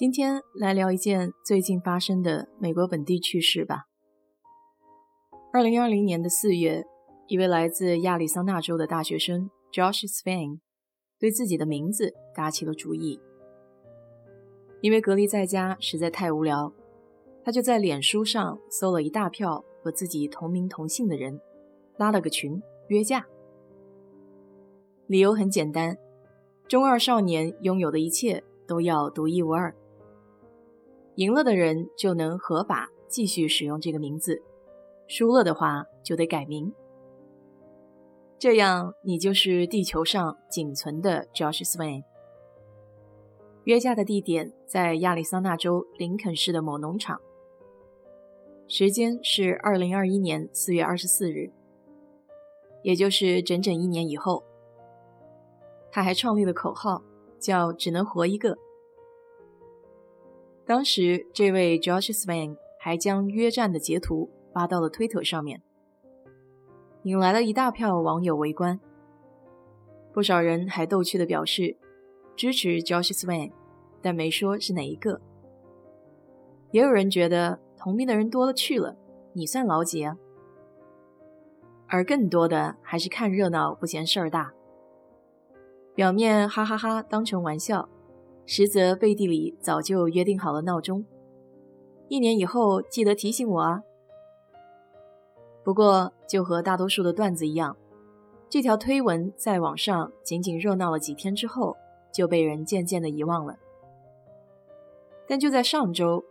今天来聊一件最近发生的美国本地趣事吧。二零二零年的四月，一位来自亚利桑那州的大学生 Josh Swain 对自己的名字打起了主意。因为隔离在家实在太无聊，他就在脸书上搜了一大票和自己同名同姓的人，拉了个群约架。理由很简单：中二少年拥有的一切都要独一无二。赢了的人就能合法继续使用这个名字，输了的话就得改名。这样你就是地球上仅存的 Josh Swain。约架的地点在亚利桑那州林肯市的某农场，时间是二零二一年四月二十四日，也就是整整一年以后。他还创立了口号，叫“只能活一个”。当时，这位 Josh Swain 还将约战的截图发到了推特上面，引来了一大票网友围观。不少人还逗趣的表示支持 Josh Swain，但没说是哪一个。也有人觉得同名的人多了去了，你算老几啊？而更多的还是看热闹不嫌事儿大，表面哈哈哈当成玩笑。实则背地里早就约定好了闹钟，一年以后记得提醒我啊。不过，就和大多数的段子一样，这条推文在网上仅仅热闹了几天之后，就被人渐渐的遗忘了。但就在上周，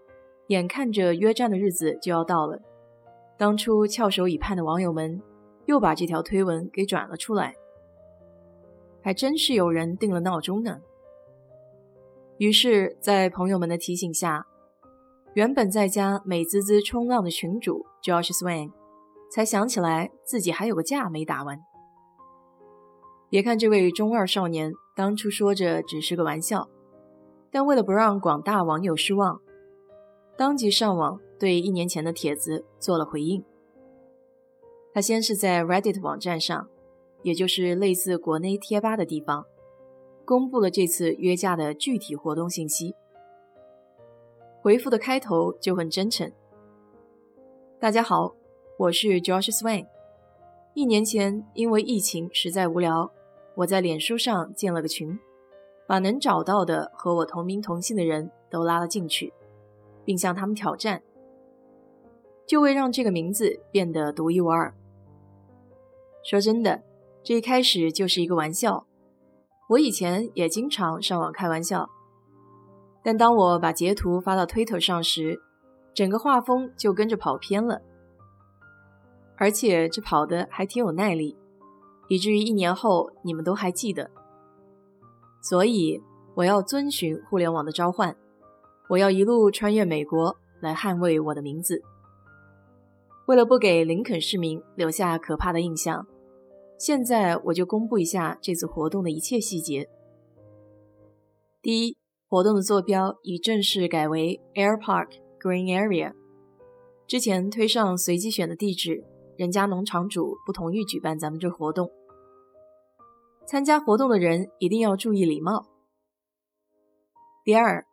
眼看着约战的日子就要到了，当初翘首以盼的网友们又把这条推文给转了出来，还真是有人定了闹钟呢。于是，在朋友们的提醒下，原本在家美滋滋冲浪的群主 Josh Swain 才想起来自己还有个架没打完。别看这位中二少年当初说着只是个玩笑，但为了不让广大网友失望，当即上网对一年前的帖子做了回应。他先是在 Reddit 网站上，也就是类似国内贴吧的地方。公布了这次约架的具体活动信息。回复的开头就很真诚：“大家好，我是 Josh Swain。一年前因为疫情实在无聊，我在脸书上建了个群，把能找到的和我同名同姓的人都拉了进去，并向他们挑战，就为让这个名字变得独一无二。说真的，这一开始就是一个玩笑。”我以前也经常上网开玩笑，但当我把截图发到推特上时，整个画风就跟着跑偏了，而且这跑的还挺有耐力，以至于一年后你们都还记得。所以我要遵循互联网的召唤，我要一路穿越美国来捍卫我的名字。为了不给林肯市民留下可怕的印象。现在我就公布一下这次活动的一切细节。第一，活动的坐标已正式改为 Air Park Green Area。之前推上随机选的地址，人家农场主不同意举办咱们这活动。参加活动的人一定要注意礼貌。第二，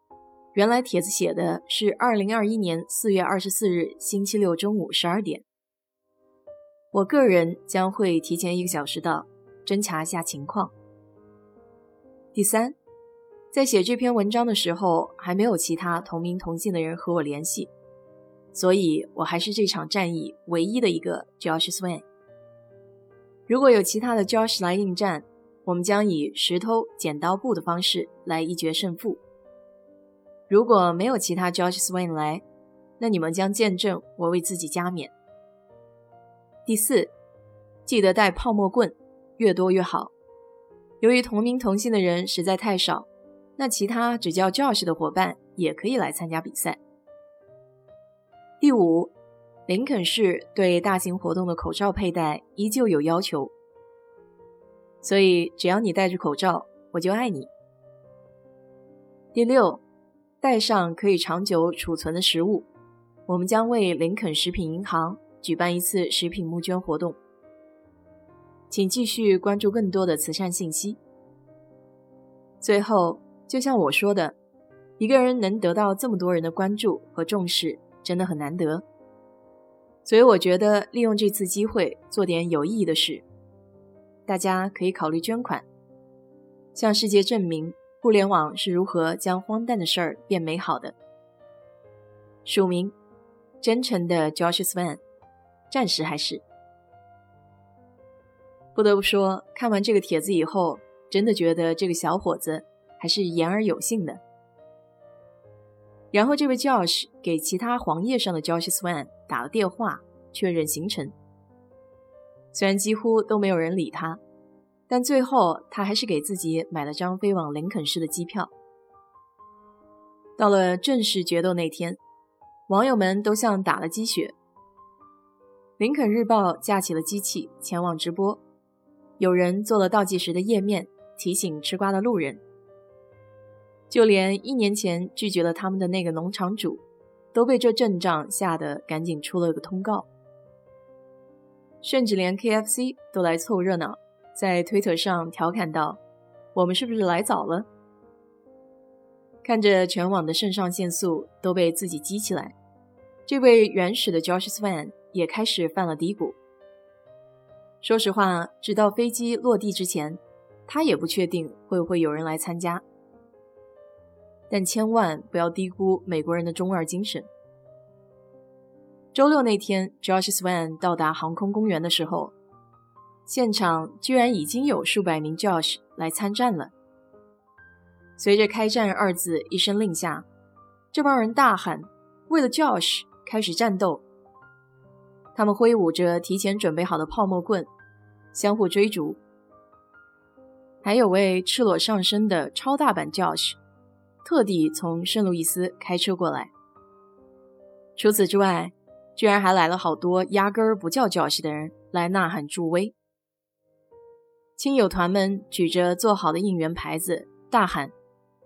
原来帖子写的是二零二一年四月二十四日星期六中午十二点。我个人将会提前一个小时到，侦查一下情况。第三，在写这篇文章的时候，还没有其他同名同姓的人和我联系，所以我还是这场战役唯一的一个 Josh Swain。如果有其他的 Josh 来应战，我们将以石头剪刀布的方式来一决胜负。如果没有其他 Josh Swain 来，那你们将见证我为自己加冕。第四，记得带泡沫棍，越多越好。由于同名同姓的人实在太少，那其他只叫 Josh 的伙伴也可以来参加比赛。第五，林肯市对大型活动的口罩佩戴依旧有要求，所以只要你戴着口罩，我就爱你。第六，带上可以长久储存的食物，我们将为林肯食品银行。举办一次食品募捐活动，请继续关注更多的慈善信息。最后，就像我说的，一个人能得到这么多人的关注和重视，真的很难得。所以我觉得利用这次机会做点有意义的事，大家可以考虑捐款，向世界证明互联网是如何将荒诞的事儿变美好的。署名：真诚的 Josh Swan，暂时还是。不得不说，看完这个帖子以后，真的觉得这个小伙子还是言而有信的。然后这位 Josh 给其他黄页上的 Josh Swan 打了电话，确认行程。虽然几乎都没有人理他，但最后他还是给自己买了张飞往林肯市的机票。到了正式决斗那天，网友们都像打了鸡血。林肯日报架起了机器前往直播。有人做了倒计时的页面，提醒吃瓜的路人。就连一年前拒绝了他们的那个农场主，都被这阵仗吓得赶紧出了个通告。甚至连 KFC 都来凑热闹，在推特上调侃道：“我们是不是来早了？”看着全网的肾上腺素都被自己激起来，这位原始的 Josh Swan 也开始犯了低谷。说实话，直到飞机落地之前，他也不确定会不会有人来参加。但千万不要低估美国人的中二精神。周六那天，Josh Swan 到达航空公园的时候，现场居然已经有数百名 Josh 来参战了。随着“开战”二字一声令下，这帮人大喊：“为了 Josh，开始战斗！”他们挥舞着提前准备好的泡沫棍。相互追逐，还有位赤裸上身的超大版 Josh，特地从圣路易斯开车过来。除此之外，居然还来了好多压根儿不叫 Josh 的人来呐喊助威。亲友团们举着做好的应援牌子，大喊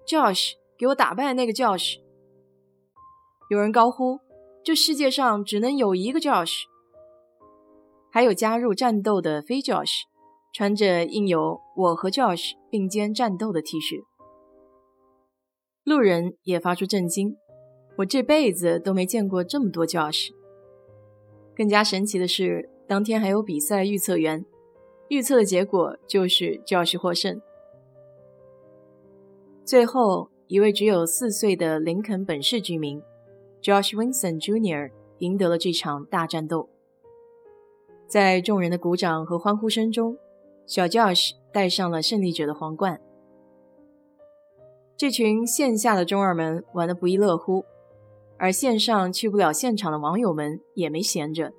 ：“Josh，给我打败那个 Josh！” 有人高呼：“这世界上只能有一个 Josh！” 还有加入战斗的非 Josh，穿着印有“我和 Josh 并肩战斗”的 T 恤。路人也发出震惊：“我这辈子都没见过这么多 Josh。”更加神奇的是，当天还有比赛预测员，预测的结果就是 Josh 获胜。最后一位只有四岁的林肯本市居民 Josh Winston Jr. 赢得了这场大战斗。在众人的鼓掌和欢呼声中，小 Josh 戴上了胜利者的皇冠。这群线下的中二们玩得不亦乐乎，而线上去不了现场的网友们也没闲着。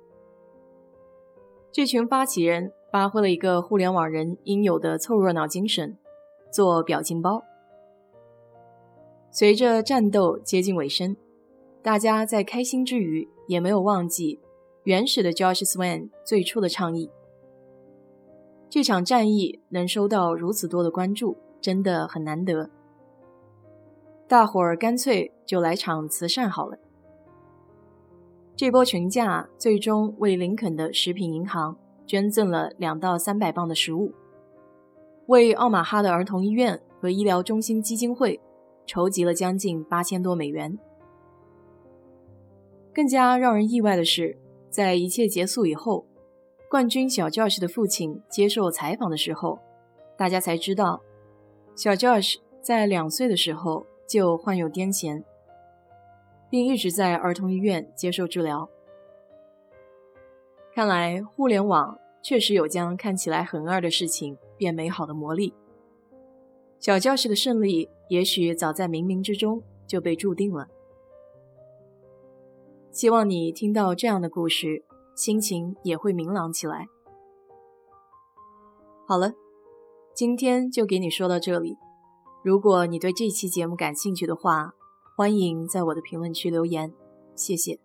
这群发起人发挥了一个互联网人应有的凑热闹精神，做表情包。随着战斗接近尾声，大家在开心之余也没有忘记。原始的 Josh Swan 最初的倡议，这场战役能收到如此多的关注，真的很难得。大伙儿干脆就来场慈善好了。这波群架最终为林肯的食品银行捐赠了两到三百磅的食物，为奥马哈的儿童医院和医疗中心基金会筹集了将近八千多美元。更加让人意外的是。在一切结束以后，冠军小 Josh 的父亲接受采访的时候，大家才知道，小 Josh 在两岁的时候就患有癫痫，并一直在儿童医院接受治疗。看来，互联网确实有将看起来很二的事情变美好的魔力。小 Josh 的胜利，也许早在冥冥之中就被注定了。希望你听到这样的故事，心情也会明朗起来。好了，今天就给你说到这里。如果你对这期节目感兴趣的话，欢迎在我的评论区留言，谢谢。